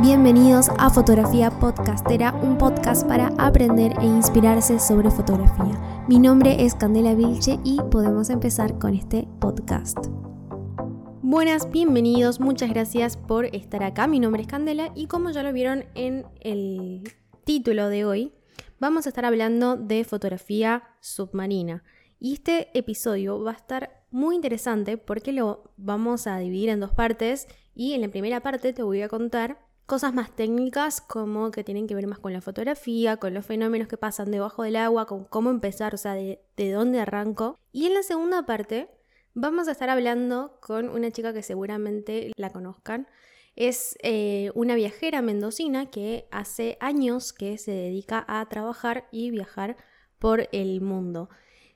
Bienvenidos a Fotografía Podcastera, un podcast para aprender e inspirarse sobre fotografía. Mi nombre es Candela Vilche y podemos empezar con este podcast. Buenas, bienvenidos, muchas gracias por estar acá. Mi nombre es Candela y como ya lo vieron en el título de hoy, vamos a estar hablando de fotografía submarina. Y este episodio va a estar muy interesante porque lo vamos a dividir en dos partes y en la primera parte te voy a contar cosas más técnicas como que tienen que ver más con la fotografía, con los fenómenos que pasan debajo del agua, con cómo empezar, o sea, de, dónde arranco. Y en la segunda parte vamos a estar hablando con una chica que seguramente la conozcan. Es eh, una viajera mendocina que hace años que se dedica a trabajar y viajar por el mundo.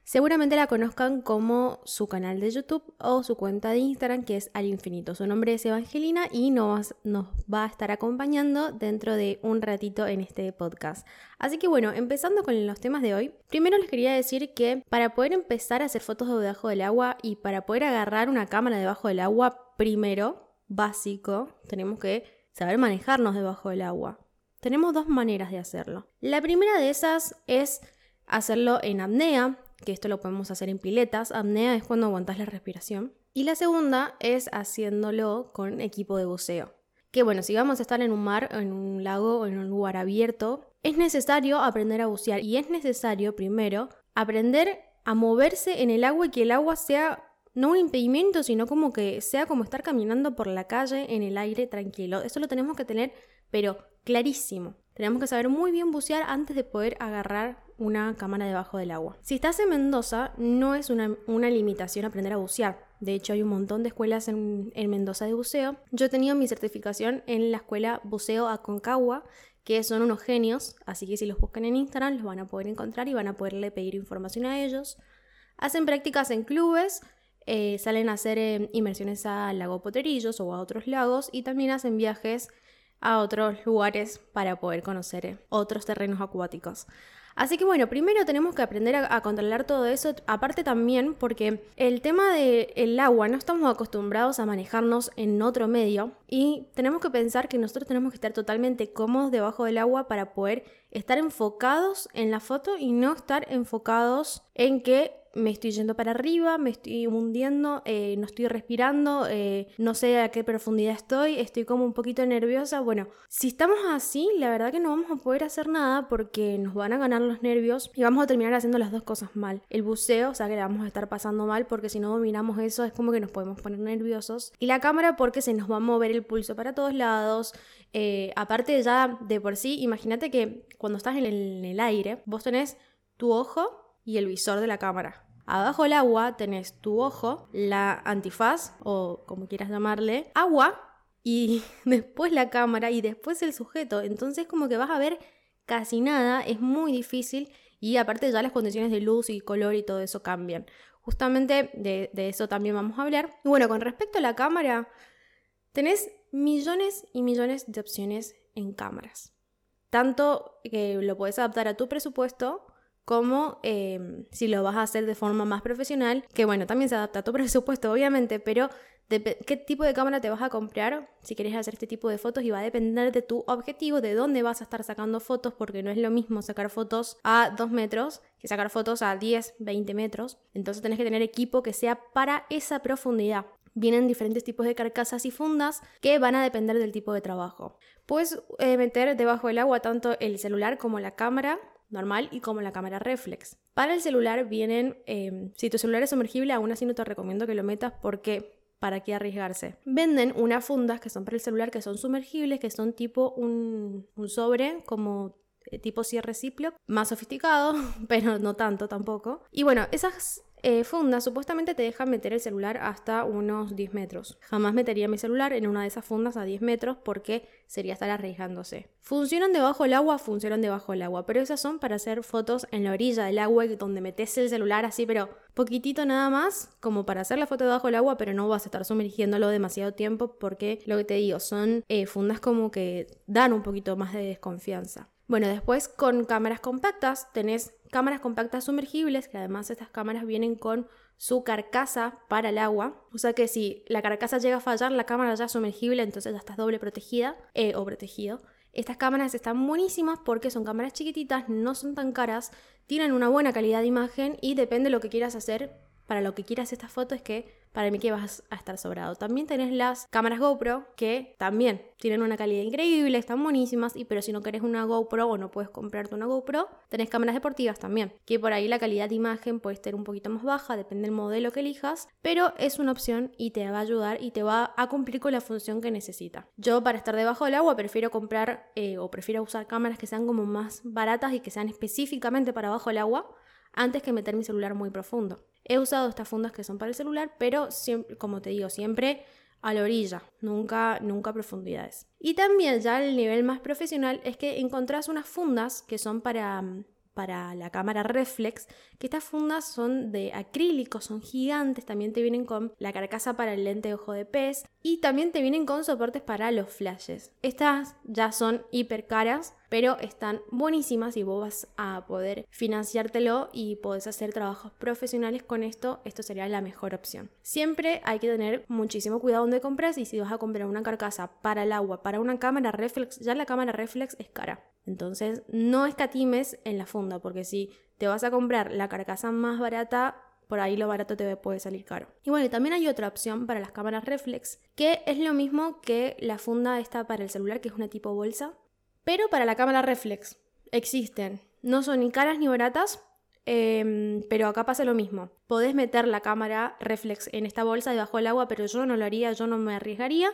Seguramente la conozcan como su canal de YouTube o su cuenta de Instagram que es al infinito. Su nombre es Evangelina y nos, nos va a estar acompañando dentro de un ratito en este podcast. Así que bueno, empezando con los temas de hoy, primero les quería decir que para poder empezar a hacer fotos debajo del agua y para poder agarrar una cámara debajo del agua, primero, básico, tenemos que saber manejarnos debajo del agua. Tenemos dos maneras de hacerlo. La primera de esas es hacerlo en apnea, que esto lo podemos hacer en piletas. Apnea es cuando aguantas la respiración. Y la segunda es haciéndolo con equipo de buceo. Que bueno, si vamos a estar en un mar, en un lago o en un lugar abierto, es necesario aprender a bucear y es necesario primero aprender a moverse en el agua y que el agua sea no un impedimento, sino como que sea como estar caminando por la calle en el aire tranquilo. Eso lo tenemos que tener, pero clarísimo. Tenemos que saber muy bien bucear antes de poder agarrar una cámara debajo del agua. Si estás en Mendoza, no es una, limitación aprender a bucear. De hecho, hay un montón de escuelas en, Mendoza de buceo. Yo he tenido mi certificación en la escuela Buceo Aconcagua, que son unos genios, así que si los buscan en Instagram los van a poder encontrar y van a poderle pedir información a ellos. Hacen prácticas en clubes, eh, salen a hacer eh, inmersiones a Lago Potrerillos o a otros lagos y también hacen viajes a otros lugares para poder conocer eh, otros terrenos acuáticos. Así que bueno, primero tenemos que aprender a, controlar todo eso, aparte también porque el tema del agua no estamos acostumbrados a manejarnos en otro medio y tenemos que pensar que nosotros tenemos que estar totalmente cómodos debajo del agua para poder estar enfocados en la foto y no estar enfocados en que me estoy yendo para arriba, me estoy hundiendo, eh, no estoy respirando, eh, no sé a qué profundidad estoy, estoy como un poquito nerviosa. Bueno, si estamos así, la verdad que no vamos a poder hacer nada porque nos van a ganar los nervios y vamos a terminar haciendo las dos cosas mal. El buceo, o sea que le vamos a estar pasando mal porque si no dominamos eso es como que nos podemos poner nerviosos. Y la cámara porque se nos va a mover el pulso para todos lados. Eh, aparte ya de por sí, imagínate que cuando estás en el aire, vos tenés tu ojo y el visor de la cámara. Abajo del agua tenés tu ojo, la antifaz o como quieras llamarle, agua y después la cámara y después el sujeto. Entonces como que vas a ver casi nada, es muy difícil y aparte ya las condiciones de luz y color y todo eso cambian. Justamente de, eso también vamos a hablar. Y bueno, con respecto a la cámara, tenés millones y millones de opciones en cámaras. Tanto que lo puedes adaptar a tu presupuesto como em, si lo vas a hacer de forma más profesional, que bueno, también se adapta a tu presupuesto obviamente, pero qué tipo de cámara te vas a comprar si quieres hacer este tipo de fotos y va a depender de tu objetivo, de dónde vas a estar sacando fotos, porque no es lo mismo sacar fotos a 2 metros que sacar fotos a 10, 20 metros. Entonces tenés que tener equipo que sea para esa profundidad. Vienen diferentes tipos de carcasas y fundas que van a depender del tipo de trabajo. Puedes eh, meter debajo del agua tanto el celular como la cámara normal y como la cámara reflex. Para el celular vienen, em, si tu celular es sumergible, aún así no te recomiendo que lo metas porque ¿para qué arriesgarse? Venden unas fundas que son para el celular que son sumergibles, que son tipo un, un sobre como eh, tipo cierre Ziploc, más sofisticado, pero no tanto tampoco. Y bueno, esas eh, fundas supuestamente te dejan meter el celular hasta unos 10 metros. Jamás metería mi celular en una de esas fundas a 10 metros porque sería estar arriesgándose. ¿Funcionan debajo del agua? Funcionan debajo del agua, pero esas son para hacer fotos en la orilla del agua donde metes el celular así, pero poquitito nada más, como para hacer la foto debajo del agua, pero no vas a estar sumergiéndolo demasiado tiempo porque lo que te digo, son eh, fundas como que dan un poquito más de desconfianza. Bueno, después con cámaras compactas tenés cámaras compactas sumergibles, que además estas cámaras vienen con su carcasa para el agua. O sea que si la carcasa llega a fallar, la cámara ya es sumergible, entonces ya estás doble protegida eh, o protegido. Estas cámaras están buenísimas porque son cámaras chiquititas, no son tan caras, tienen una buena calidad de imagen y depende de lo que quieras hacer, para lo que quieras esta foto es que para mí que vas a estar sobrado. También tenés las cámaras GoPro que también tienen una calidad increíble, están buenísimas, y pero si no querés una GoPro o no puedes comprarte una GoPro, tenés cámaras deportivas también, que por ahí la calidad de imagen puede estar un poquito más baja, depende del modelo que elijas, pero es una opción y te va a ayudar y te va a cumplir con la función que necesita. Yo para estar debajo del agua prefiero comprar eh, o prefiero usar cámaras que sean como más baratas y que sean específicamente para abajo del agua antes que meter mi celular muy profundo. He usado estas fundas que son para el celular, pero como te digo, siempre a la orilla, nunca, nunca a profundidades. Y también ya el nivel más profesional es que encontrás unas fundas que son para mm, para la cámara reflex, que estas fundas son de acrílico, son gigantes, también te vienen con la carcasa para el lente de ojo de pez y también te vienen con soportes para los flashes. Estas ya son hiper caras, pero están buenísimas y vos vas a poder financiártelo y podés hacer trabajos profesionales con esto, esto sería la mejor opción. Siempre hay que tener muchísimo cuidado donde compras y si vas a comprar una carcasa para el agua, para una cámara reflex, ya la cámara reflex es cara. Entonces, no escatimes en la funda, porque si te vas a comprar la carcasa más barata, por ahí lo barato te puede salir caro. Y bueno, también hay otra opción para las cámaras reflex, que es lo mismo que la funda esta para el celular, que es una tipo bolsa. Pero para la cámara reflex existen, no son ni caras ni baratas, em, pero acá pasa lo mismo. Podés meter la cámara reflex en esta bolsa debajo del agua, pero yo no lo haría, yo no me arriesgaría.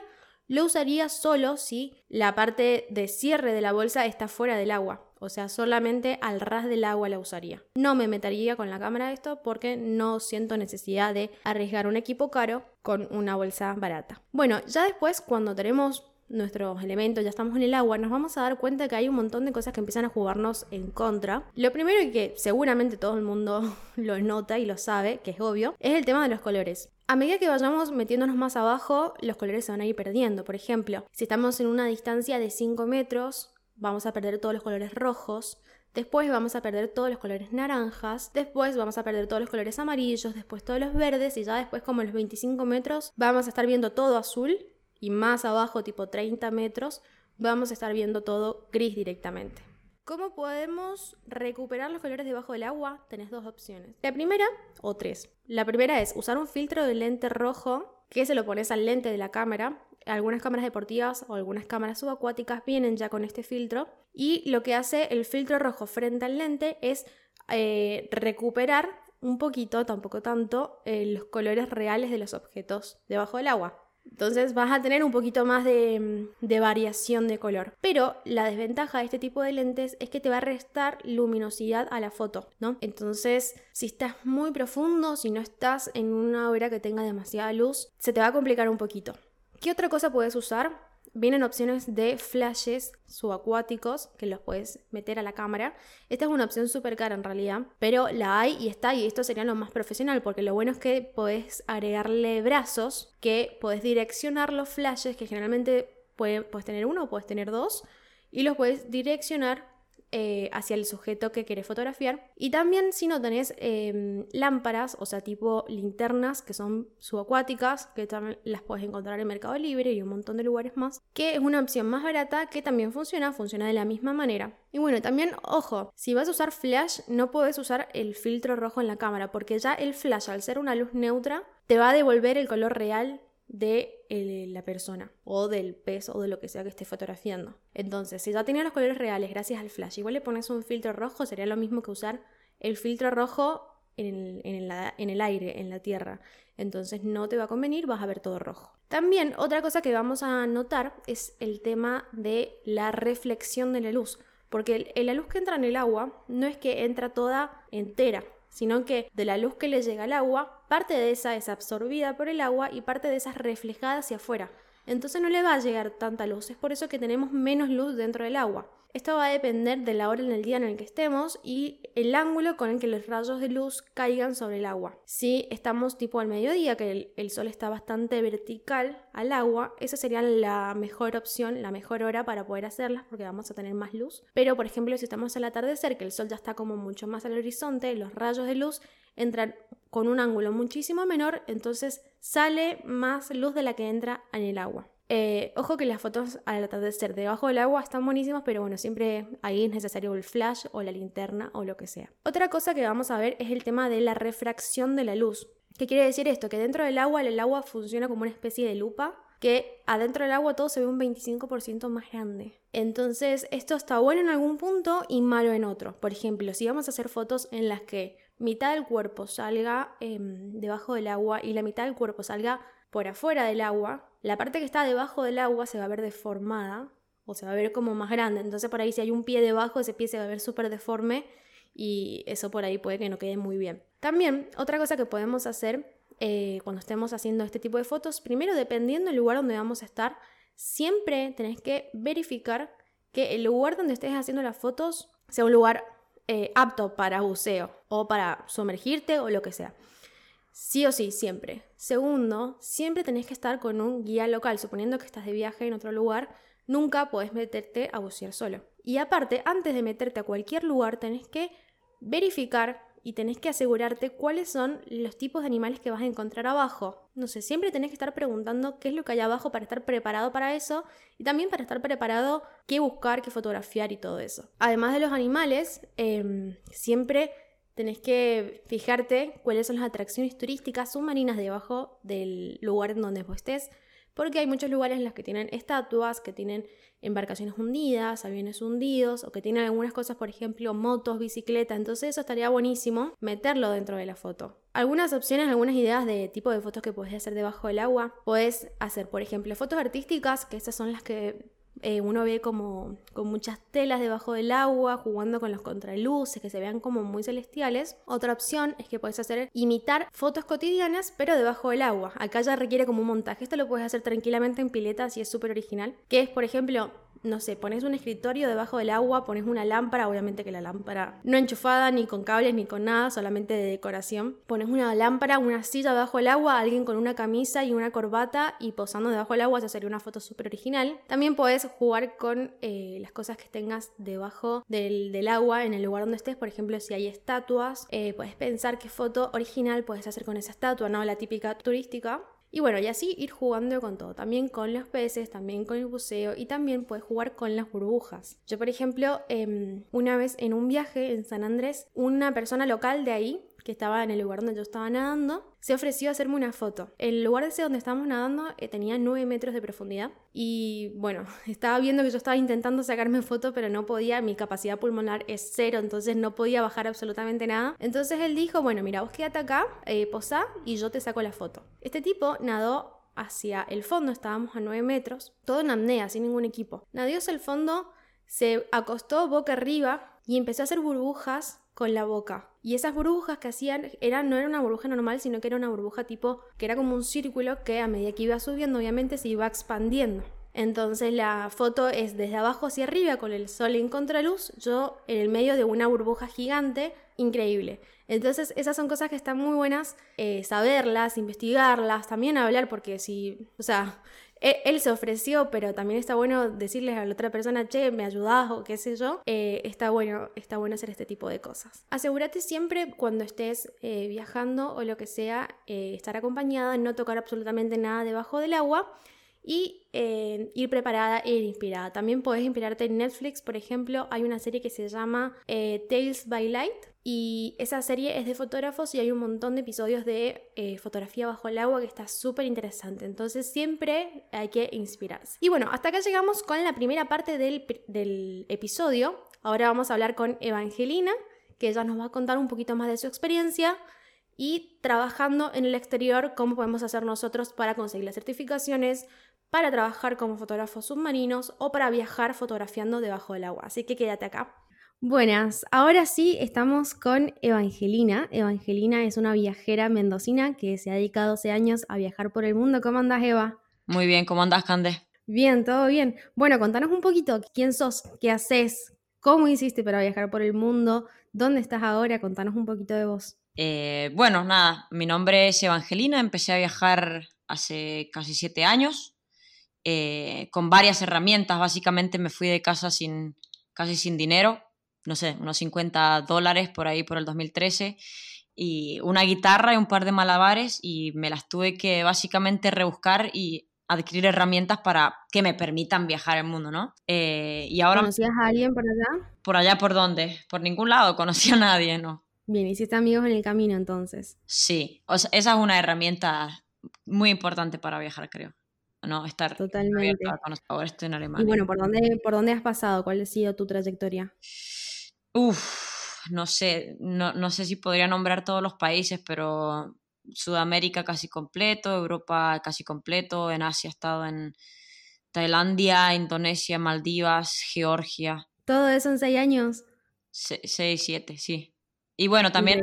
Lo usaría solo si la parte de cierre de la bolsa está fuera del agua. O sea, solamente al ras del agua la usaría. No me metería con la cámara esto porque no siento necesidad de arriesgar un equipo caro con una bolsa barata. Bueno, ya después cuando tenemos nuestros elementos, ya estamos en el agua, nos vamos a dar cuenta que hay un montón de cosas que empiezan a jugarnos en contra. Lo primero y que seguramente todo el mundo lo nota y lo sabe, que es obvio, es el tema de los colores. A medida que vayamos metiéndonos más abajo, los colores se van a ir perdiendo. Por ejemplo, si estamos en una distancia de 5 metros, vamos a perder todos los colores rojos. Después vamos a perder todos los colores naranjas, después vamos a perder todos los colores amarillos, después todos los verdes y ya después como los 25 metros vamos a estar viendo todo azul y más abajo tipo 30 metros vamos a estar viendo todo gris directamente. ¿Cómo podemos recuperar los colores debajo del agua? Tenés dos opciones. La primera, o tres. La primera es usar un filtro de lente rojo que se lo pones al lente de la cámara. Algunas cámaras deportivas o algunas cámaras subacuáticas vienen ya con este filtro. Y lo que hace el filtro rojo frente al lente es eh, recuperar un poquito, tampoco tanto, eh, los colores reales de los objetos debajo del agua. Entonces vas a tener un poquito más de, variación de color. Pero la desventaja de este tipo de lentes es que te va a restar luminosidad a la foto, ¿no? Entonces, si estás muy profundo, si no estás en una obra que tenga demasiada luz, se te va a complicar un poquito. ¿Qué otra cosa puedes usar? vienen opciones de flashes subacuáticos que los puedes meter a la cámara. Esta es una opción súper cara en realidad, pero la hay y está y esto sería lo más profesional porque lo bueno es que podés agregarle brazos que podés direccionar los flashes que generalmente puedes tener uno o puedes tener dos y los puedes direccionar eh, hacia el sujeto que querés fotografiar. Y también si no tenés em, lámparas, o sea, tipo linternas que son subacuáticas, que también las puedes encontrar en Mercado Libre y un montón de lugares más, que es una opción más barata que también funciona, funciona de la misma manera. Y bueno, también, ojo, si vas a usar flash, no puedes usar el filtro rojo en la cámara, porque ya el flash, al ser una luz neutra, te va a devolver el color real de la persona o del pez o de lo que sea que esté fotografiando. Entonces, si ya tenía los colores reales gracias al flash, igual le pones un filtro rojo, sería lo mismo que usar el filtro rojo en el, aire, en la tierra. Entonces no te va a convenir, vas a ver todo rojo. También otra cosa que vamos a notar es el tema de la reflexión de la luz. Porque la luz que entra en el agua no es que entra toda entera, sino que de la luz que le llega al agua, parte de esa es absorbida por el agua y parte de esa es reflejada hacia afuera. Entonces no le va a llegar tanta luz, es por eso que tenemos menos luz dentro del agua. Esto va a depender de la hora en el día en el que estemos y el ángulo con el que los rayos de luz caigan sobre el agua. Si estamos tipo al mediodía, que el, sol está bastante vertical al agua, esa sería la mejor opción, la mejor hora para poder hacerlas porque vamos a tener más luz. Pero por ejemplo, si estamos al atardecer, que el sol ya está como mucho más al horizonte, los rayos de luz entran con un ángulo muchísimo menor, entonces sale más luz de la que entra en el agua. Eh, ojo que las fotos al atardecer debajo del agua están buenísimas, pero bueno, siempre ahí es necesario el flash o la linterna o lo que sea. Otra cosa que vamos a ver es el tema de la refracción de la luz. ¿Qué quiere decir esto? Que dentro del agua el agua funciona como una especie de lupa que adentro del agua todo se ve un 25% más grande. Entonces, esto está bueno en algún punto y malo en otro. Por ejemplo, si vamos a hacer fotos en las que mitad del cuerpo salga em, debajo del agua y la mitad del cuerpo salga por afuera del agua, la parte que está debajo del agua se va a ver deformada o se va a ver como más grande. Entonces, por ahí si hay un pie debajo, ese pie se va a ver súper deforme y eso por ahí puede que no quede muy bien. También, otra cosa que podemos hacer eh, cuando estemos haciendo este tipo de fotos, primero dependiendo del lugar donde vamos a estar, siempre tenés que verificar que el lugar donde estés haciendo las fotos sea un lugar eh, apto para buceo o para sumergirte o lo que sea. Sí o sí, siempre. Segundo, siempre tenés que estar con un guía local, suponiendo que estás de viaje en otro lugar, nunca podés meterte a bucear solo. Y aparte, antes de meterte a cualquier lugar, tenés que verificar y tenés que asegurarte cuáles son los tipos de animales que vas a encontrar abajo. No sé, siempre tenés que estar preguntando qué es lo que hay abajo para estar preparado para eso y también para estar preparado qué buscar, qué fotografiar y todo eso. Además de los animales, em, siempre tenés que fijarte cuáles son las atracciones turísticas submarinas debajo del lugar en donde vos estés porque hay muchos lugares en los que tienen estatuas, que tienen embarcaciones hundidas, aviones hundidos, o que tienen algunas cosas, por ejemplo, motos, bicicletas, entonces eso estaría buenísimo meterlo dentro de la foto. Algunas opciones, algunas ideas de tipo de fotos que puedes hacer debajo del agua. Puedes hacer, por ejemplo, fotos artísticas, que estas son las que eh, uno ve como con muchas telas debajo del agua, jugando con los contraluces que se vean como muy celestiales. Otra opción es que puedes hacer imitar fotos cotidianas, pero debajo del agua. Acá ya requiere como un montaje. Esto lo puedes hacer tranquilamente en piletas y es súper original. Que es, por ejemplo, no sé, pones un escritorio debajo del agua, pones una lámpara, obviamente que la lámpara no enchufada ni con cables ni con nada, solamente de decoración. Pones una lámpara, una silla debajo del agua, alguien con una camisa y una corbata y posando debajo del agua, eso sería una foto súper original. También puedes jugar con eh, las cosas que tengas debajo del, agua en el lugar donde estés, por ejemplo, si hay estatuas, eh, puedes pensar qué foto original puedes hacer con esa estatua, no la típica turística. Y bueno, y así ir jugando con todo, también con los peces, también con el buceo y también puedes jugar con las burbujas. Yo, por ejemplo, em, una vez en un viaje en San Andrés, una persona local de ahí que estaba en el lugar donde yo estaba nadando, se ofreció a hacerme una foto. El lugar ese donde estábamos nadando eh, tenía 9 metros de profundidad y bueno, estaba viendo que yo estaba intentando sacarme foto pero no podía, mi capacidad pulmonar es cero, entonces no podía bajar absolutamente nada. Entonces él dijo, bueno, mira, vos quédate acá, eh, posá y yo te saco la foto. Este tipo nadó hacia el fondo, estábamos a 9 metros, todo en apnea, sin ningún equipo. Nadó hacia el fondo, se acostó boca arriba y empezó a hacer burbujas con la boca. Y esas burbujas que hacían eran, no era una burbuja normal, sino que era una burbuja tipo que era como un círculo que a medida que iba subiendo, obviamente se iba expandiendo. Entonces la foto es desde abajo hacia arriba con el sol en contraluz, yo en el medio de una burbuja gigante, increíble. Entonces esas son cosas que están muy buenas eh, saberlas, investigarlas, también hablar, porque si, o sea, él, se ofreció, pero también está bueno decirles a la otra persona, che, me ayudás o qué sé yo. Eh, está, bueno, está bueno hacer este tipo de cosas. Asegúrate siempre cuando estés eh, viajando o lo que sea, eh, estar acompañada, no tocar absolutamente nada debajo del agua y ir preparada e ir inspirada. También puedes inspirarte en Netflix, por ejemplo, hay una serie que se llama Tales by Light, y esa serie es de fotógrafos y hay un montón de episodios de eh, fotografía bajo el agua que está súper interesante. Entonces siempre hay que inspirarse. Y bueno, hasta acá llegamos con la primera parte del, del episodio. Ahora vamos a hablar con Evangelina, que ella nos va a contar un poquito más de su experiencia y trabajando en el exterior, cómo podemos hacer nosotros para conseguir las certificaciones, para trabajar como fotógrafos submarinos o para viajar fotografiando debajo del agua. Así que quédate acá. Buenas, ahora sí estamos con Evangelina. Evangelina es una viajera mendocina que se ha dedicado 12 años a viajar por el mundo. ¿Cómo andas, Eva? Muy bien, ¿cómo andas, Cande? Bien, todo bien. Bueno, contanos un poquito quién sos, qué haces, cómo hiciste para viajar por el mundo, dónde estás ahora, contanos un poquito de vos. Eh, bueno, nada, mi nombre es Evangelina, empecé a viajar hace casi siete años, eh, con varias herramientas, básicamente me fui de casa sin, casi sin dinero, no sé, unos 50 dólares por ahí por el 2013. y una guitarra y un par de malabares y me las tuve que básicamente rebuscar y adquirir herramientas para que me permitan viajar el mundo, ¿no? Eh, y ahora... ¿Conocías a alguien por allá? ¿Por allá por dónde? Por ningún lado, conocí a nadie, ¿no? Bien, hiciste amigos en el camino entonces. Sí, o sea, esa es una herramienta muy importante para viajar, creo. ¿No? Estar Totalmente. Ahora estoy en Alemania. Y bueno, ¿por dónde, ¿por dónde has pasado? ¿Cuál ha sido tu trayectoria? Uf, no sé, no, no sé si podría nombrar todos los países, pero Sudamérica casi completo, Europa casi completo, en Asia he estado en Tailandia, Indonesia, Maldivas, Georgia. ¿Todo eso en seis años? seis, siete, sí. Y bueno, también,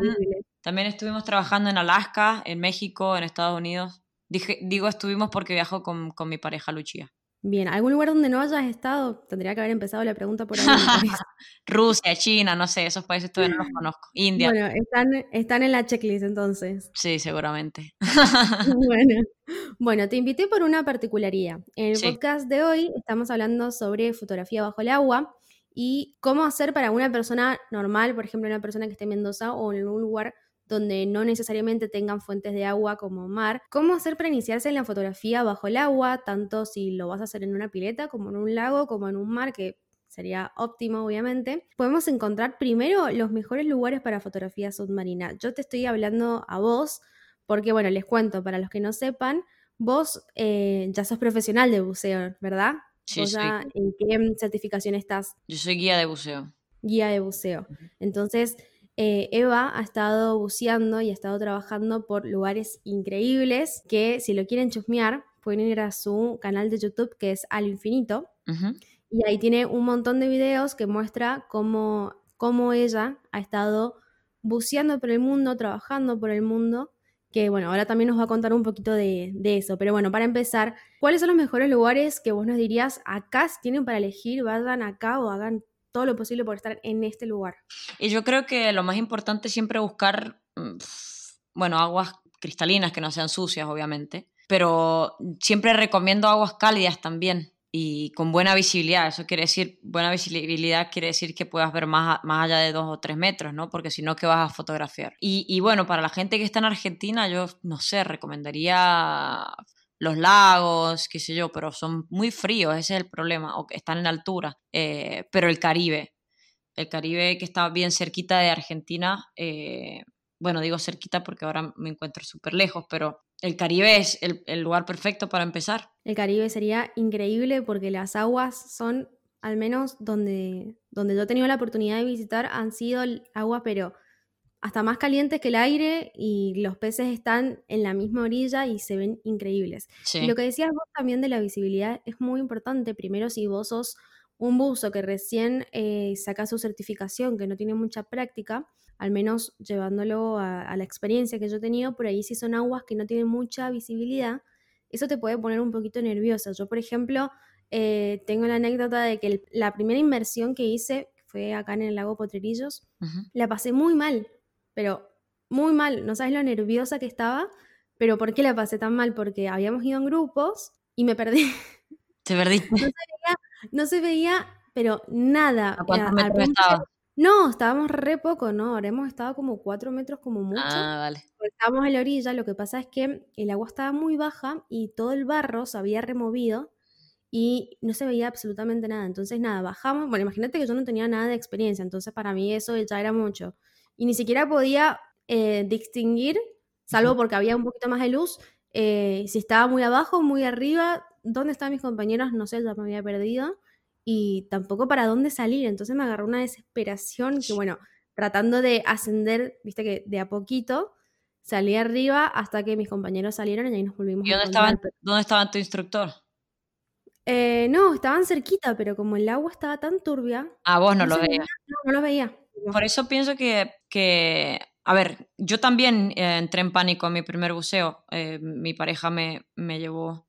también estuvimos trabajando en Alaska, en México, en Estados Unidos. Dije, digo estuvimos porque viajo con, con mi pareja Lucía. Bien, ¿algún lugar donde no hayas estado? Tendría que haber empezado la pregunta por ahí. Rusia, China, no sé, esos países todavía no los conozco. India. Bueno, están, están en la checklist entonces. Sí, seguramente. bueno. bueno, te invité por una particularidad. En el podcast de hoy estamos hablando sobre fotografía bajo el agua y cómo hacer para una persona normal, por ejemplo, una persona que esté en Mendoza o en un lugar donde no necesariamente tengan fuentes de agua como mar. ¿Cómo hacer para iniciarse en la fotografía bajo el agua, tanto si lo vas a hacer en una pileta como en un lago, como en un mar, que sería óptimo obviamente. Podemos encontrar primero los mejores lugares para fotografía submarina. Yo te estoy hablando a vos porque, bueno, les cuento, para los que no sepan, vos eh, ya sos profesional de buceo, ¿verdad? Sí, sí. ¿En qué certificación estás? Yo soy guía de buceo. Guía de buceo. Entonces, eh, Eva ha estado buceando y ha estado trabajando por lugares increíbles que si lo quieren chusmear pueden ir a su canal de YouTube que es Al Infinito. Y ahí tiene un montón de videos que muestra cómo, cómo ella ha estado buceando por el mundo, trabajando por el mundo que bueno, ahora también nos va a contar un poquito de, de, eso. Pero bueno, para empezar, ¿cuáles son los mejores lugares que vos nos dirías acá si tienen para elegir, vayan acá o hagan todo lo posible por estar en este lugar. Y yo creo que lo más importante es siempre buscar, mm, bueno, aguas cristalinas que no sean sucias, obviamente, pero siempre recomiendo aguas cálidas también y con buena visibilidad. Eso quiere decir, buena visibilidad quiere decir que puedas ver más, más allá de dos o tres metros, ¿no? Porque si no, ¿qué vas a fotografiar? Y, y bueno, para la gente que está en Argentina, yo no sé, recomendaría los lagos, qué sé yo, pero son muy fríos, ese es el problema, o que están en altura. Eh, pero el Caribe, el Caribe que está bien cerquita de Argentina, eh, bueno, digo cerquita porque ahora me encuentro súper lejos, pero el Caribe es el, el, lugar perfecto para empezar. El Caribe sería increíble porque las aguas son, al menos donde, donde yo he tenido la oportunidad de visitar, han sido agua, pero hasta más calientes que el aire y los peces están en la misma orilla y se ven increíbles. lo que decías vos también de la visibilidad es muy importante. Primero, si vos sos un buzo que recién eh, saca su certificación, que no tiene mucha práctica, al menos llevándolo a, la experiencia que yo he tenido, por ahí si son aguas que no tienen mucha visibilidad, eso te puede poner un poquito nerviosa. Yo, por ejemplo, eh, tengo la anécdota de que la primera inmersión que hice fue acá en el lago Potrerillos, la pasé muy mal pero muy mal, no sabes lo nerviosa que estaba, pero ¿por qué la pasé tan mal? Porque habíamos ido en grupos y me perdí. ¿Te perdí? No se veía, pero nada. ¿A cuántos metros estaba? No, estábamos re poco, ¿no? Habremos estado como cuatro metros como mucho. Ah, vale. Estábamos en la orilla, lo que pasa es que el agua estaba muy baja y todo el barro se había removido y no se veía absolutamente nada. Entonces, nada, bajamos. Bueno, imagínate que yo no tenía nada de experiencia, entonces para mí eso ya era mucho y ni siquiera podía eh, distinguir, salvo porque había un poquito más de luz, eh, si estaba muy abajo, muy arriba, dónde estaban mis compañeros, no sé, ya me había perdido, y tampoco para dónde salir, entonces me agarró una desesperación que bueno, tratando de ascender, viste que de a poquito, salí arriba hasta que mis compañeros salieron y ahí nos volvimos. ¿Y dónde, estaban, dónde estaba tu instructor? Eh, no, estaban cerquita, pero como el agua estaba tan turbia. Ah, vos no, lo veías. No, no lo veía. Por eso pienso que, que a ver, yo también eh, entré en pánico en mi primer buceo. Eh, mi pareja me, me, llevó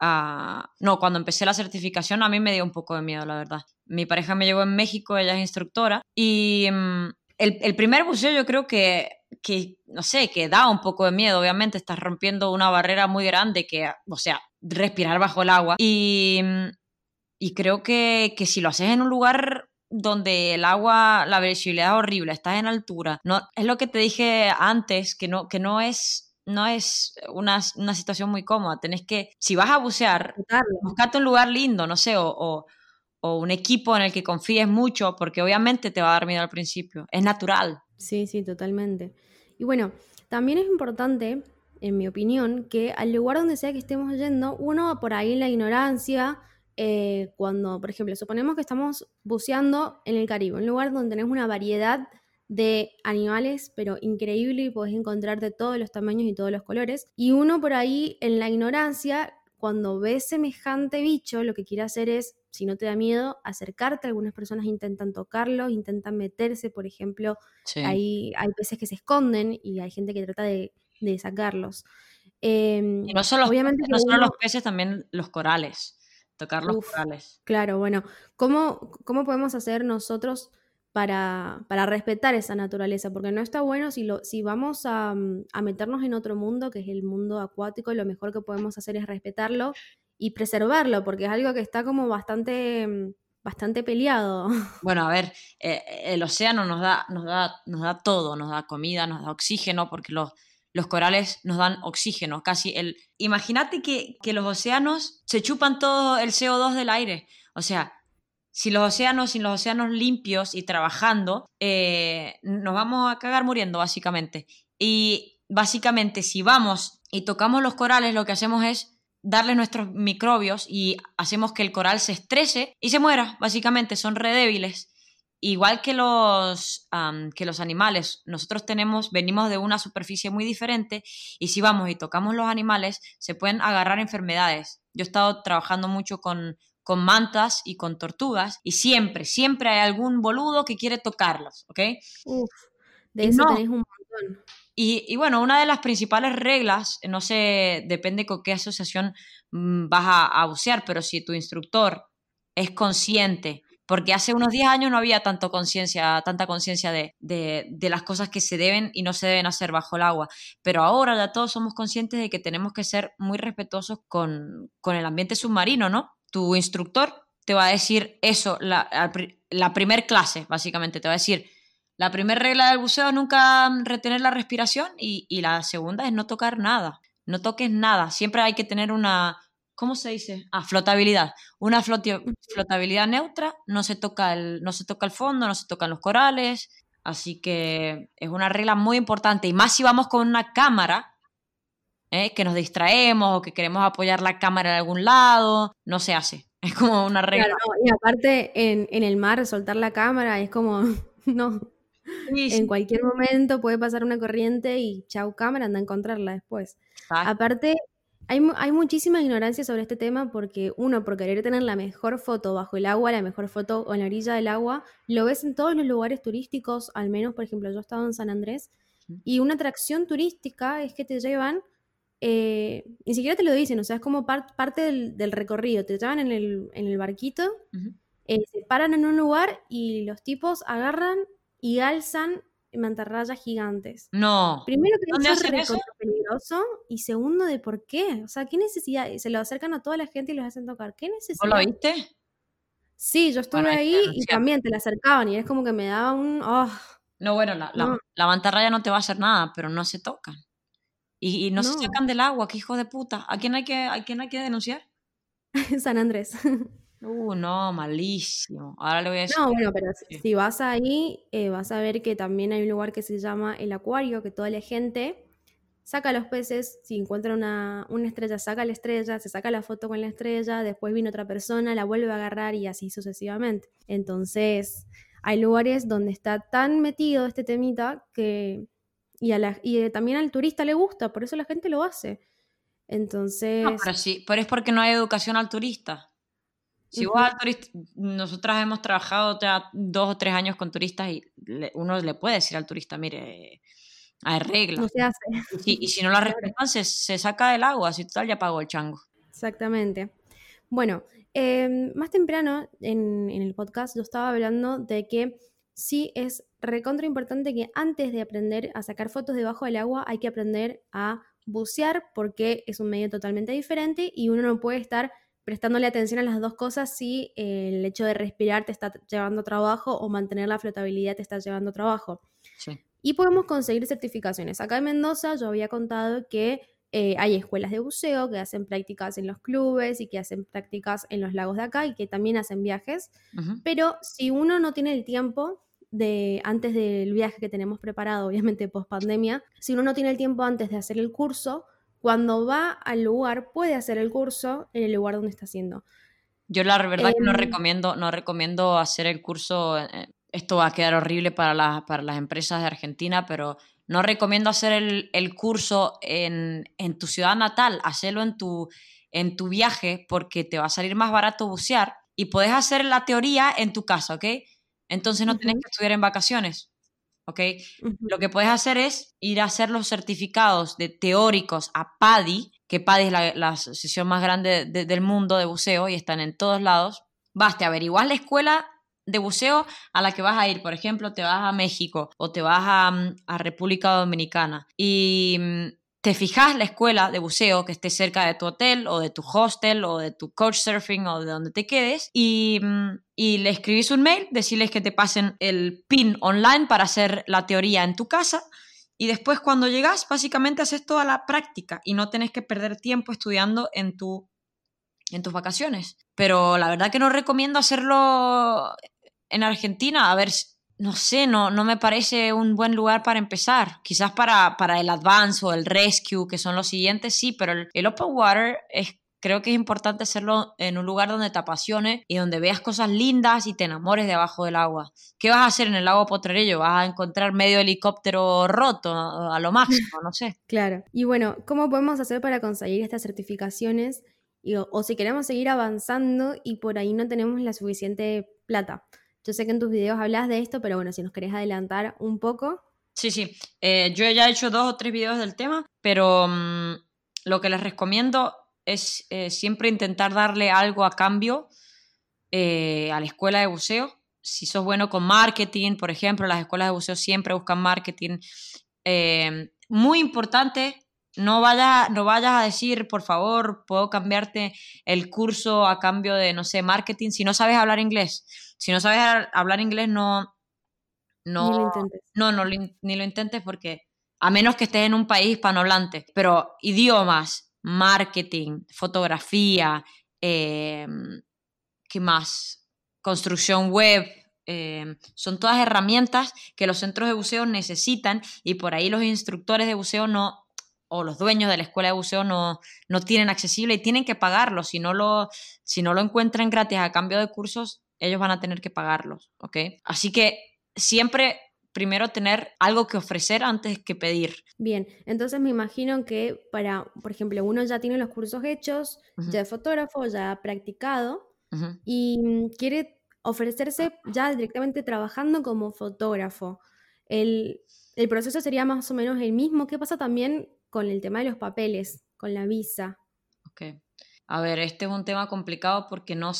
a... No, cuando empecé la certificación a mí me dio un poco de miedo, la verdad. Mi pareja me llevó en México, ella es instructora. Y mm, el, el, primer buceo yo creo que, que, no sé, que da un poco de miedo. Obviamente estás rompiendo una barrera muy grande que, o sea, respirar bajo el agua. Y, mm, y creo que, que si lo haces en un lugar donde el agua, la visibilidad es horrible, estás en altura. No, es lo que te dije antes, que no, que no es no es una, situación muy cómoda. Tenés que, si vas a bucear, buscarte un lugar lindo, no sé, o, o, un equipo en el que confíes mucho, porque obviamente te va a dar miedo al principio. Es natural. Sí, sí, totalmente. Y bueno, también es importante, en mi opinión, que al lugar donde sea que estemos yendo, uno por ahí la ignorancia, eh, cuando, por ejemplo, suponemos que estamos buceando en el Caribe, un lugar donde tenemos una variedad de animales, pero increíble y podés encontrar de todos los tamaños y todos los colores. Y uno por ahí, en la ignorancia, cuando ve semejante bicho, lo que quiere hacer es, si no te da miedo, acercarte. Algunas personas intentan tocarlo, intentan meterse, por ejemplo, hay, hay peces que se esconden y hay gente que trata de, sacarlos. Em, y no solo, obviamente no solo los peces, también los corales, tocar los corales. Claro, bueno, ¿cómo, ¿cómo podemos hacer nosotros para, para, respetar esa naturaleza, porque no está bueno si, lo, si vamos a, mm, a, meternos en otro mundo, que es el mundo acuático, lo mejor que podemos hacer es respetarlo y preservarlo, porque es algo que está como bastante, mm, bastante peleado. Bueno, a ver, eh, el océano nos da, nos, da, nos da todo, nos da comida, nos da oxígeno, porque los, los corales nos dan oxígeno, casi el... Imagínate que, que los océanos se chupan todo el CO2 del aire, o sea, si los océanos, sin los océanos limpios y trabajando, eh, nos vamos a cagar muriendo, básicamente. Y básicamente, si vamos y tocamos los corales, lo que hacemos es darles nuestros microbios y hacemos que el coral se estrese y se muera, básicamente, son redébiles. Igual que los, que los animales, nosotros tenemos, venimos de una superficie muy diferente y si vamos y tocamos los animales, se pueden agarrar enfermedades. Yo he estado trabajando mucho con con mantas y con tortugas y siempre, siempre hay algún boludo que quiere tocarlas, ¿ok? Uf, de eso tenés un montón. Y, bueno, una de las principales reglas, no sé, depende con qué asociación mm, vas a, bucear, pero si tu instructor es consciente, porque hace unos 10 años no había tanto conciencia, tanta conciencia de, de, las cosas que se deben y no se deben hacer bajo el agua, pero ahora ya todos somos conscientes de que tenemos que ser muy respetuosos con, con el ambiente submarino, ¿no? tu instructor te va a decir eso, la, la primer clase, básicamente, te va a decir, la primera regla del buceo es nunca retener la respiración y, la segunda es no tocar nada, no toques nada, siempre hay que tener una, ¿cómo se dice? Ah, flotabilidad, una flotabilidad neutra, no se, toca el, no se toca el fondo, no se tocan los corales, así que es una regla muy importante y más si vamos con una cámara ¿eh? que nos distraemos o que queremos apoyar la cámara de algún lado, no se hace. Es como una regla. y aparte en, en, el mar soltar la cámara es como, no. En cualquier momento puede pasar una corriente y chau cámara, anda a encontrarla después. Aparte, hay, hay, muchísima ignorancia sobre este tema porque uno, por querer tener la mejor foto bajo el agua, la mejor foto o en la orilla del agua, lo ves en todos los lugares turísticos, al menos, por ejemplo, yo he estado en San Andrés, y una atracción turística es que te llevan eh, ni siquiera te lo dicen, o sea, es como parte del, recorrido. Te llevan en el, barquito, eh, se paran en un lugar y los tipos agarran y alzan mantarrayas gigantes. No. Primero que es peligroso y segundo de por qué. O sea, ¿qué necesidad? Se lo acercan a toda la gente y los hacen tocar. ¿Qué necesidad? ¿Vos lo viste? Sí, yo estuve ahí y también te la acercaban y es como que me daba un... Oh, no, bueno, la, la mantarraya no te va a hacer nada, pero no se tocan. Y, no, se sacan del agua, qué hijo de puta. ¿A quién hay que, a quién hay que denunciar? San Andrés. Uh, no, malísimo. Ahora le voy a decir. No, bueno, pero si vas ahí, eh, vas a ver que también hay un lugar que se llama el acuario, que toda la gente saca los peces, si encuentra una, una, estrella, saca la estrella, se saca la foto con la estrella, después viene otra persona, la vuelve a agarrar y así sucesivamente. Entonces, hay lugares donde está tan metido este temita que y, a la, y eh, también al turista le gusta, por eso la gente lo hace. Entonces... No, pero sí, pero es porque no hay educación al turista. Si vos al turista, nosotras hemos trabajado ya dos o tres años con turistas y uno le puede decir al turista, mire, hay reglas. No se hace. Y, si no la respetan, se, se, saca del agua, así total ya pagó el chango. Exactamente. Bueno, em, más temprano en, en el podcast yo estaba hablando de que sí es recontra importante que antes de aprender a sacar fotos debajo del agua hay que aprender a bucear porque es un medio totalmente diferente y uno no puede estar prestándole atención a las dos cosas si el hecho de respirar te está llevando trabajo o mantener la flotabilidad te está llevando trabajo. Y podemos conseguir certificaciones. Acá en Mendoza yo había contado que eh, hay escuelas de buceo que hacen prácticas en los clubes y que hacen prácticas en los lagos de acá y que también hacen viajes. Pero si uno no tiene el tiempo de antes del viaje que tenemos preparado, obviamente post pandemia, si uno no tiene el tiempo antes de hacer el curso, cuando va al lugar puede hacer el curso en el lugar donde está haciendo. Yo la verdad que no em, recomiendo, no recomiendo hacer el curso, eh, esto va a quedar horrible para, para las empresas de Argentina, pero no recomiendo hacer el, curso en, tu ciudad natal, hacerlo en tu, en tu viaje porque te va a salir más barato bucear y puedes hacer la teoría en tu casa, ¿ok? Entonces no tienes que estudiar en vacaciones, ¿ok? Lo que puedes hacer es ir a hacer los certificados de teóricos a PADI, que PADI es la, la asociación más grande del mundo de buceo y están en todos lados. Baste averiguar la escuela de buceo a la que vas a ir. Por ejemplo, te vas a México o te vas a, mm, República Dominicana y mm, te fijas la escuela de buceo que esté cerca de tu hotel o de tu hostel o de tu couchsurfing o de donde te quedes y, mm, y le escribís un mail, decirles que te pasen el pin online para hacer la teoría en tu casa y después cuando llegas básicamente haces toda la práctica y no tenés que perder tiempo estudiando en tu en tus vacaciones. Pero la verdad que no recomiendo hacerlo en Argentina. A ver, no sé, no, no me parece un buen lugar para empezar. Quizás para, para el Advance o el Rescue, que son los siguientes, sí, pero el, Open Water es creo que es importante hacerlo en un lugar donde te apasione y donde veas cosas lindas y te enamores debajo del agua. ¿Qué vas a hacer en el lago Potrerello? ¿Vas a encontrar medio helicóptero roto a lo máximo? No sé. Claro. Y bueno, ¿cómo podemos hacer para conseguir estas certificaciones? o, si queremos seguir avanzando y por ahí no tenemos la suficiente plata. Yo sé que en tus videos hablas de esto, pero bueno, si nos querés adelantar un poco. Sí, sí. Eh, yo ya he hecho dos o tres videos del tema, pero mm, lo que les recomiendo es eh, siempre intentar darle algo a cambio eh, a la escuela de buceo. Si sos bueno con marketing, por ejemplo, las escuelas de buceo siempre buscan marketing. muy importante no, vaya, no vayas a decir, por favor, puedo cambiarte el curso a cambio de, no sé, marketing, si no sabes hablar inglés. Si no sabes hablar inglés, no... No, ni lo intentes. No, no, ni lo intentes porque, a menos que estés en un país hispanohablante, pero idiomas, marketing, fotografía, em, ¿qué más? Construcción web, em, son todas herramientas que los centros de buceo necesitan y por ahí los instructores de buceo no, o los dueños de la escuela de buceo no, no tienen accesible y tienen que pagarlo. Si no, lo, si no lo encuentran gratis a cambio de cursos, ellos van a tener que pagarlos, ¿ok? Así que siempre primero tener algo que ofrecer antes que pedir. Bien, entonces me imagino que para, por ejemplo, uno ya tiene los cursos hechos, ya es fotógrafo, ya ha practicado y quiere ofrecerse ya directamente trabajando como fotógrafo. El, el proceso sería más o menos el mismo. ¿Qué pasa también con el tema de los papeles, con la visa. Ok. A ver, este es un tema complicado porque no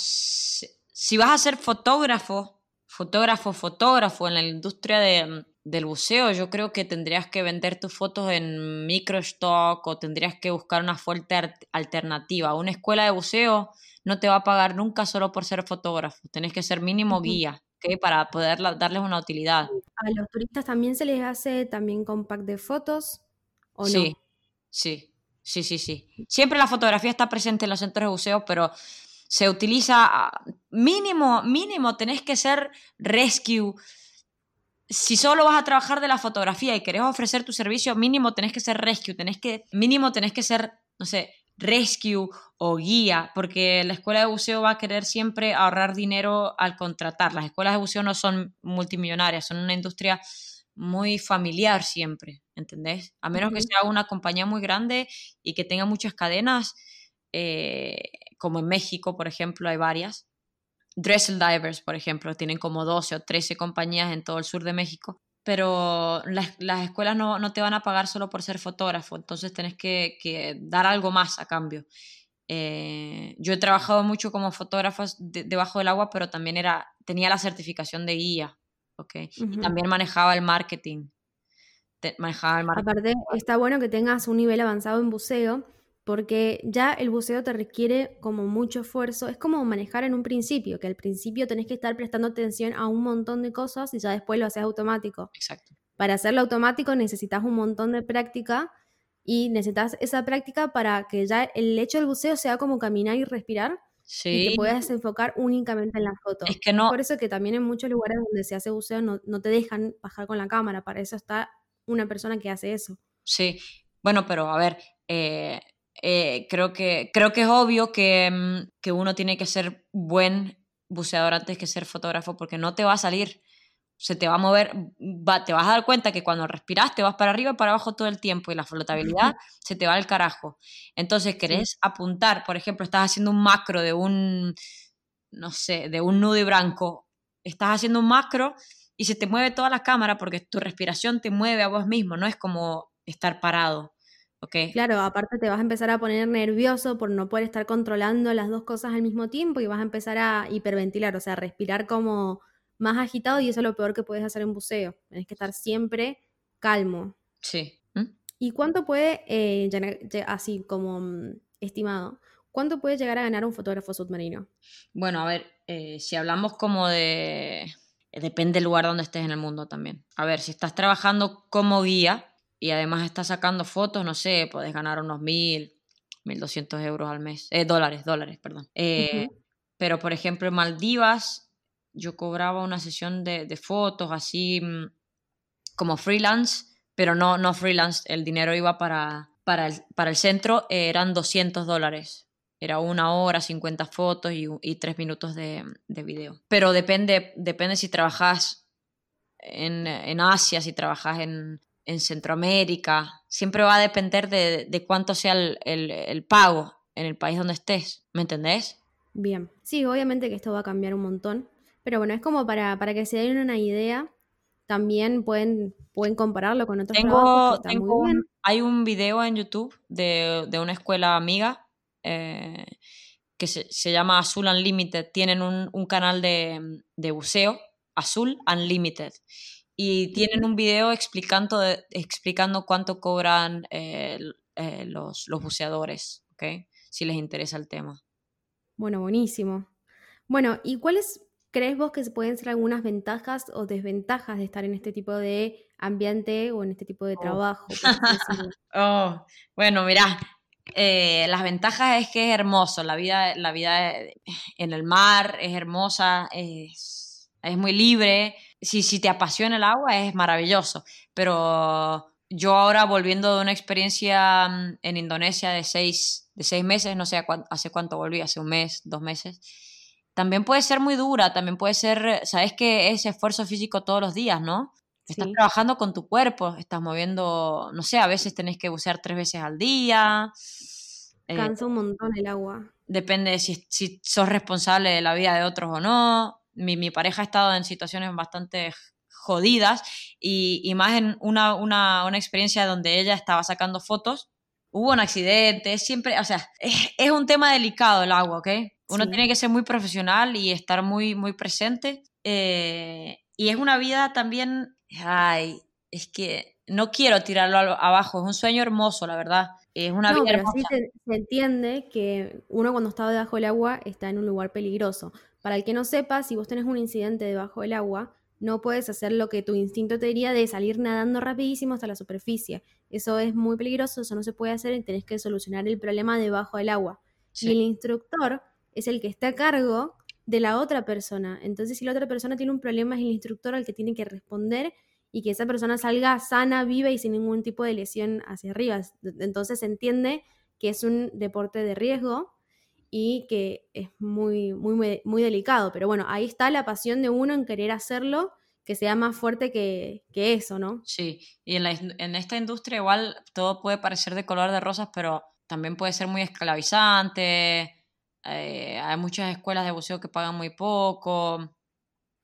Si vas a ser fotógrafo, fotógrafo, fotógrafo en la industria de, del buceo, yo creo que tendrías que vender tus fotos en microstock o tendrías que buscar una fuerte alternativa. Una escuela de buceo no te va a pagar nunca solo por ser fotógrafo. Tenés que ser mínimo guía. ¿okay? para poder darles una utilidad. A los turistas también se les hace también compact de fotos sí, sí, sí, sí, sí. Siempre la fotografía está presente en los centros de buceo, pero se utiliza mínimo, mínimo, tenés que ser rescue. Si solo vas a trabajar de la fotografía y querés ofrecer tu servicio, mínimo tenés que ser rescue, tenés que, mínimo tenés que ser, no sé, rescue o guía, porque la escuela de buceo va a querer siempre ahorrar dinero al contratar. Las escuelas de buceo no son multimillonarias, son una industria muy familiar siempre, ¿entendés? A menos que sea una compañía muy grande y que tenga muchas cadenas, eh, como en México, por ejemplo, hay varias. Dressel Divers, por ejemplo, tienen como 12 o 13 compañías en todo el sur de México. Pero las, escuelas no, te van a pagar solo por ser fotógrafo, entonces tenés que, dar algo más a cambio. Eh, yo he trabajado mucho como fotógrafo debajo del agua, pero también era, tenía la certificación de guía, y también manejaba el marketing. manejaba el marketing. Aparte, está bueno que tengas un nivel avanzado en buceo, porque ya el buceo te requiere como mucho esfuerzo. Es como manejar en un principio, que al principio tenés que estar prestando atención a un montón de cosas y ya después lo haces automático. Exacto. Para hacerlo automático necesitas un montón de práctica y necesitas esa práctica para que ya el hecho del buceo sea como caminar y respirar y te puedas enfocar únicamente en la foto. Es que no. Por eso que también en muchos lugares donde se hace buceo no, no te dejan bajar con la cámara, para eso está una persona que hace eso. Sí, bueno, pero a ver, eh, eh, creo, que, creo que es obvio que, mm, que, uno tiene que ser buen buceador antes que ser fotógrafo porque no te va a salir. Se te va a mover, va, te vas a dar cuenta que cuando respiras te vas para arriba y para abajo todo el tiempo y la flotabilidad se te va al carajo. Entonces, querés apuntar, por ejemplo, estás haciendo un macro de un, no sé, de un nudo y branco, estás haciendo un macro y se te mueve toda la cámara porque tu respiración te mueve a vos mismo, no es como estar parado. Claro, aparte te vas a empezar a poner nervioso por no poder estar controlando las dos cosas al mismo tiempo y vas a empezar a hiperventilar, o sea, respirar como más agitado y eso es lo peor que puedes hacer en buceo. Tienes que estar siempre calmo. Sí. ¿Mm? ¿Y cuánto puede, eh, así como mm, estimado, cuánto puede llegar a ganar un fotógrafo submarino? Bueno, a ver, eh, si hablamos como de... Depende del lugar donde estés en el mundo también. A ver, si estás trabajando como guía, y además estás sacando fotos, no sé, puedes ganar unos mil, mil doscientos euros al mes, eh, dólares, dólares, perdón. Eh, pero por ejemplo en Maldivas yo cobraba una sesión de, de fotos así mm, como freelance, pero no, no freelance, el dinero iba para, para, el, para el centro, eran 200 dólares. Era una hora, 50 fotos y, y 3 minutos de, de, video. Pero depende, depende si trabajas en, en Asia, si trabajas en, en Centroamérica. Siempre va a depender de, cuánto sea el, pago en el país donde estés. ¿Me entendés? Bien. Sí, obviamente que esto va a cambiar un montón. Pero bueno, es como para, para que se den una idea. También pueden, pueden compararlo con otros trabajos. hay un video en YouTube de, una escuela amiga eh, que se, llama Azul Unlimited. Tienen un, canal de, de buceo, Azul Unlimited y tienen un video explicando, explicando cuánto cobran eh, eh, los, los, buceadores, ¿ok? Si les interesa el tema. Bueno, buenísimo. Bueno, ¿y cuáles crees vos que pueden ser algunas ventajas o desventajas de estar en este tipo de ambiente o en este tipo de oh. trabajo? oh, bueno, mira, eh, las ventajas es que es hermoso, la vida, la vida en el mar es hermosa, es, es muy libre, si, si te apasiona el agua es maravilloso, pero yo ahora volviendo de una experiencia mm, en Indonesia de seis, de seis meses, no sé hace cuánto volví, hace un mes, dos meses, también puede ser muy dura, también puede ser, sabes que es esfuerzo físico todos los días, ¿no? Estás trabajando con tu cuerpo, estás moviendo, no sé, a veces tenés que bucear tres veces al día. Eh, Cansa un montón el agua. Depende de si, si sos responsable de la vida de otros o no mi, pareja ha estado en situaciones bastante jodidas y, más en una, una, una, experiencia donde ella estaba sacando fotos. Hubo un accidente, siempre, o sea, es, un tema delicado el agua, ¿ok? Uno tiene que ser muy profesional y estar muy, muy presente. Eh, y es una vida también, ay, es que no quiero tirarlo abajo, es un sueño hermoso, la verdad. Es una vida pero Sí se, se, entiende que uno cuando está debajo del agua está en un lugar peligroso. Para el que no sepa, si vos tenés un incidente debajo del agua, no puedes hacer lo que tu instinto te diría de salir nadando rapidísimo hasta la superficie. Eso es muy peligroso, eso no se puede hacer y tenés que solucionar el problema debajo del agua. Y el instructor es el que está a cargo de la otra persona. Entonces, si la otra persona tiene un problema, es el instructor al que tiene que responder y que esa persona salga sana, viva y sin ningún tipo de lesión hacia arriba. Entonces se entiende que es un deporte de riesgo y que es muy, muy, muy delicado. Pero bueno, ahí está la pasión de uno en querer hacerlo, que sea más fuerte que, eso, ¿no? Sí, y en, en esta industria igual todo puede parecer de color de rosas, pero también puede ser muy esclavizante. Eh, hay muchas escuelas de buceo que pagan muy poco.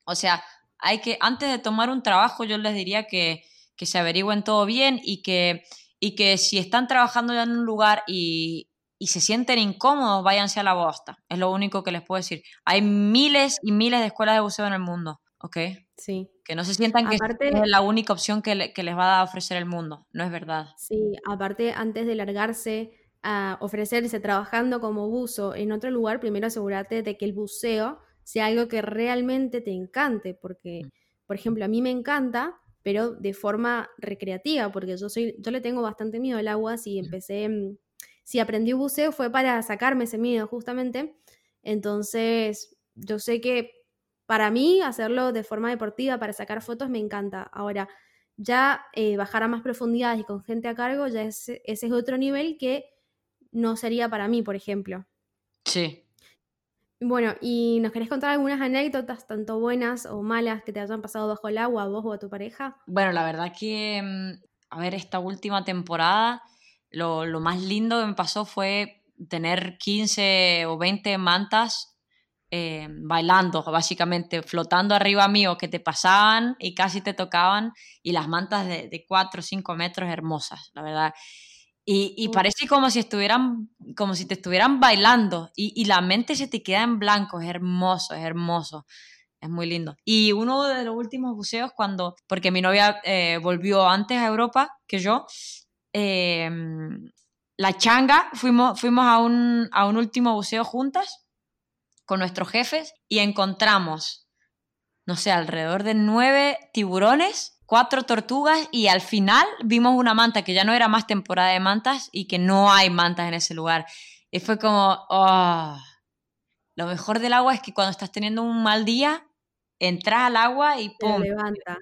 O sea, hay que, antes de tomar un trabajo, yo les diría que, que se averigüen todo bien y que, y que si están trabajando ya en un lugar y, y se sienten incómodos, váyanse a la bosta. Es lo único que les puedo decir. Hay miles y miles de escuelas de buceo en el mundo, ¿ok? Sí. Que no se sientan que es la única opción que, que, les va a ofrecer el mundo. No es verdad. Sí, aparte, antes de largarse a ofrecerse trabajando como buzo en otro lugar, primero asegúrate de que el buceo sea algo que realmente te encante, porque, mm. por ejemplo, a mí me encanta, pero de forma recreativa, porque yo soy, yo le tengo bastante miedo al agua, si empecé, mm, si aprendí buceo fue para sacarme ese miedo justamente, entonces yo sé que para mí hacerlo de forma deportiva, para sacar fotos, me encanta. Ahora, ya eh, bajar a más profundidades y con gente a cargo, ya ese es otro nivel que no sería para mí, por ejemplo. Sí. Bueno, ¿y nos querés contar algunas anécdotas, tanto buenas o malas, que te hayan pasado bajo el agua a vos o a tu pareja? Bueno, la verdad que, mm, a ver, esta última temporada, lo, lo más lindo que me pasó fue tener 15 o 20 mantas eh, bailando, básicamente, flotando arriba mío, que te pasaban y casi te tocaban, y las mantas de, de 4 o 5 metros hermosas, la verdad. Y, y, parece como si estuvieran, como si te estuvieran bailando, y, y, la mente se te queda en blanco, es hermoso, es hermoso. Es muy lindo. Y uno de los últimos buceos, cuando, porque mi novia eh, volvió antes a Europa que yo, eh, la changa, fuimos, fuimos a, un, a un último buceo juntas con nuestros jefes y encontramos, no sé, alrededor de nueve tiburones, cuatro tortugas y al final vimos una manta que ya no era más temporada de mantas y que no hay mantas en ese lugar. Y fue como, oh. lo mejor del agua es que cuando estás teniendo un mal día, entras al agua y ¡pum! levanta.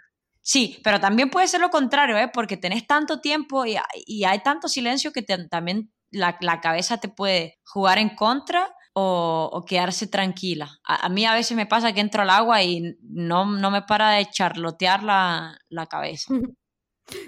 Sí, pero también puede ser lo contrario, ¿eh? porque tenés tanto tiempo y, y hay tanto silencio que también la, la, cabeza te puede jugar en contra o, quedarse tranquila. A, mí a veces me pasa que entro al agua y no, no me para de charlotear la, la cabeza.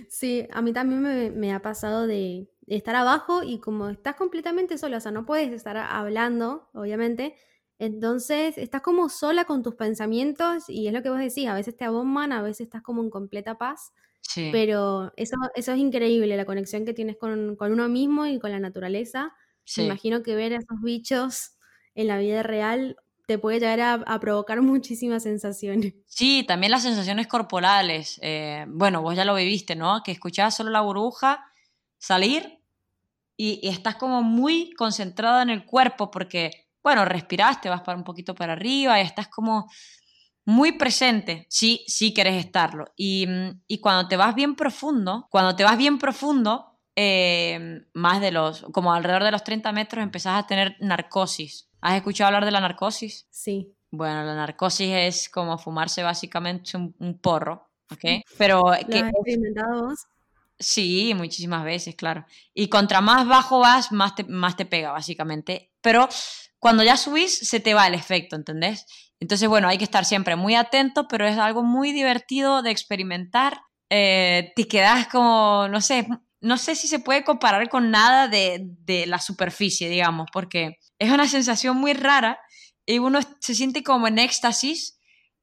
Sí, a mí también me, ha pasado de, estar abajo y como estás completamente sola, o sea, no puedes estar hablando, obviamente, entonces estás como sola con tus pensamientos y es lo que vos decís, a veces te abomban, a veces estás como en completa paz, sí. pero eso, eso es increíble, la conexión que tienes con, con uno mismo y con la naturaleza. Sí. Me imagino que ver a esos bichos en la vida real te puede llegar a, provocar muchísimas sensaciones. Sí, también las sensaciones corporales. Eh, bueno, vos ya lo viviste, ¿no? Que escuchabas solo la burbuja salir y, estás como muy concentrada en el cuerpo porque, bueno, respirás, te vas para un poquito para arriba y estás como muy presente, sí, sí querés estarlo. Y, y cuando te vas bien profundo, cuando te vas bien profundo, eh, más de los, como alrededor de los 30 metros, empezás a tener narcosis. ¿Has escuchado hablar de la narcosis? Sí. Bueno, la narcosis es como fumarse básicamente un, porro, ¿ok? Pero... Sí, muchísimas veces, claro. Y contra más bajo vas, más te, más te pega, básicamente. Pero cuando ya subís, se te va el efecto, ¿entendés? Entonces, bueno, hay que estar siempre muy atento, pero es algo muy divertido de experimentar. Eh, te quedas como, no sé, no sé si se puede comparar con nada de, de la superficie, digamos, porque es una sensación muy rara y uno se siente como en éxtasis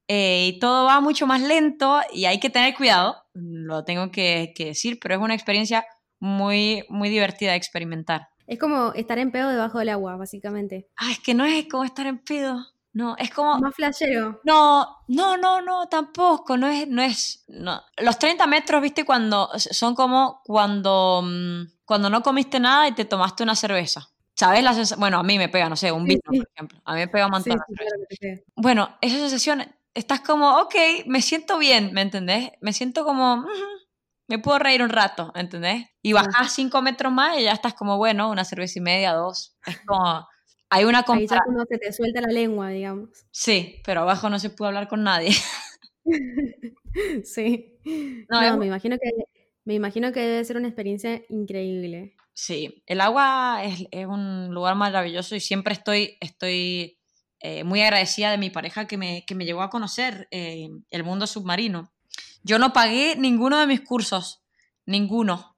eh, y todo va mucho más lento y hay que tener cuidado, lo tengo que, que, decir, pero es una experiencia muy, muy divertida de experimentar. Es como estar en pedo debajo del agua, básicamente. Ah, es que no es como estar en pedo. No, es como... Más flashero. No, no, no, no, tampoco, no es, no es, no. Los 30 metros, viste, cuando, son como cuando, mm, cuando no comiste nada y te tomaste una cerveza. ¿Sabes la sensación? Bueno, a mí me pega, no sé, un vino, por ejemplo. A mí me pega un montón. Sí, bueno, esa sensación, estás como, ok, me siento bien, ¿me entendés? Me siento como, me puedo reír un rato, ¿entendés? Y bajas cinco metros más y ya estás como, bueno, una cerveza y media, dos. Es como, hay una comparación. Ahí ya se te suelta la lengua, digamos. Sí, pero abajo no se puede hablar con nadie. sí. No, me, imagino que, me imagino que debe ser una experiencia increíble. Sí, el agua es, un lugar maravilloso y siempre estoy, estoy eh, muy agradecida de mi pareja que me, que me llevó a conocer eh, el mundo submarino. Yo no pagué ninguno de mis cursos, ninguno,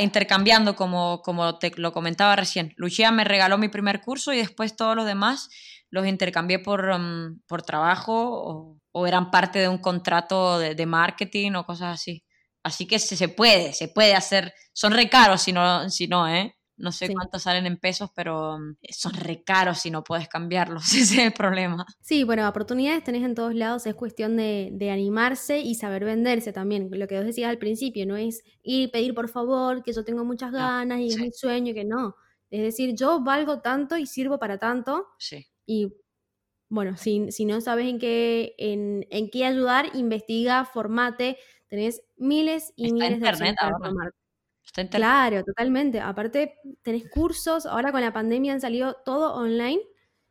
intercambiando como, como te lo comentaba recién. Lucía me regaló mi primer curso y después todos los demás los intercambié por, um, por trabajo o, eran parte de un contrato de, marketing o cosas así. Así que se, puede, se puede hacer. Son re caros si no, si no ¿eh? No sé cuántos salen en pesos, pero mm, son re caros si no puedes cambiarlos. Ese es el problema. Sí, bueno, oportunidades tenés en todos lados. Es cuestión de, de, animarse y saber venderse también. Lo que vos decías al principio, no es ir pedir por favor, que yo tengo muchas ganas y es mi sueño, que no. Es decir, yo valgo tanto y sirvo para tanto. Sí. Y bueno, si, si no sabes en qué, en, en, qué ayudar, investiga, formate. Tenés miles y miles de opciones para formarte. Claro, totalmente. Aparte, tenés cursos, ahora con la pandemia han salido todo online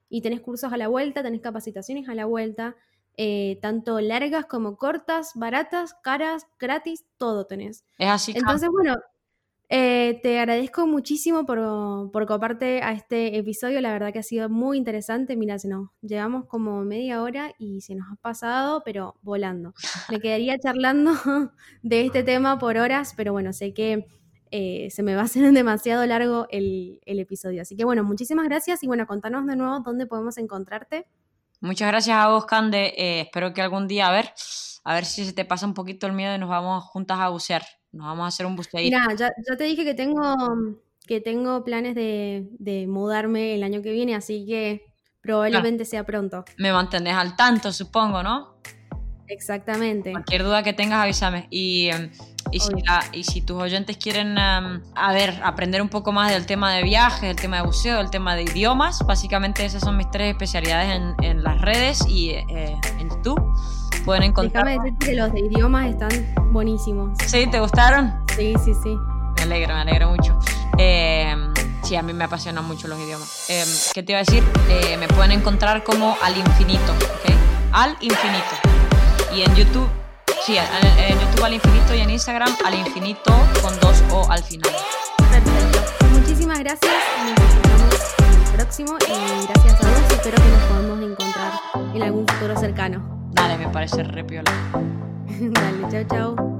y tenés cursos a la vuelta, tenés capacitaciones a la vuelta, eh, tanto largas como cortas, baratas, caras, gratis, todo tenés. Es así. Entonces, bueno, eh, te agradezco muchísimo por, por coparte a este episodio, la verdad que ha sido muy interesante. Mira, se nos llevamos como media hora y se nos ha pasado, pero volando. Me quedaría charlando de este tema por horas, pero bueno, sé que eh, se me va a hacer demasiado largo el, episodio. Así que bueno, muchísimas gracias y bueno, contanos de nuevo dónde podemos encontrarte. Muchas gracias a vos, Cande. Eh, espero que algún día, a ver, a ver si se te pasa un poquito el miedo y nos vamos juntas a bucear. Nos vamos a hacer un buceo. Mira, ya, te dije que tengo, que tengo planes de, mudarme el año que viene, así que probablemente sea pronto. Me mantendés al tanto, supongo, ¿no? Exactamente. Cualquier duda que tengas, avísame. Y, em, y, si, y si, tus oyentes quieren em, a ver, aprender un poco más del tema de viajes, del tema de buceo, del tema de idiomas, básicamente esas son mis tres especialidades en, en las redes y eh, en YouTube. Pueden encontrar. Déjame decirte que los de idiomas están buenísimos. ¿Sí? ¿Te gustaron? Sí, sí, sí. Me alegro, me alegro mucho. Eh, sí, a mí me apasionan mucho los idiomas. Eh, ¿Qué te iba a decir? Eh, me pueden encontrar como al infinito, ¿ok? Al infinito. Y en YouTube, sí, en, YouTube al infinito y en Instagram al infinito con dos O al final. Perfecto. Muchísimas gracias. Nos vemos en el próximo y gracias a todos. Espero que nos podamos encontrar en algún futuro cercano. Dale, me parece re piola. Dale, chao, chao.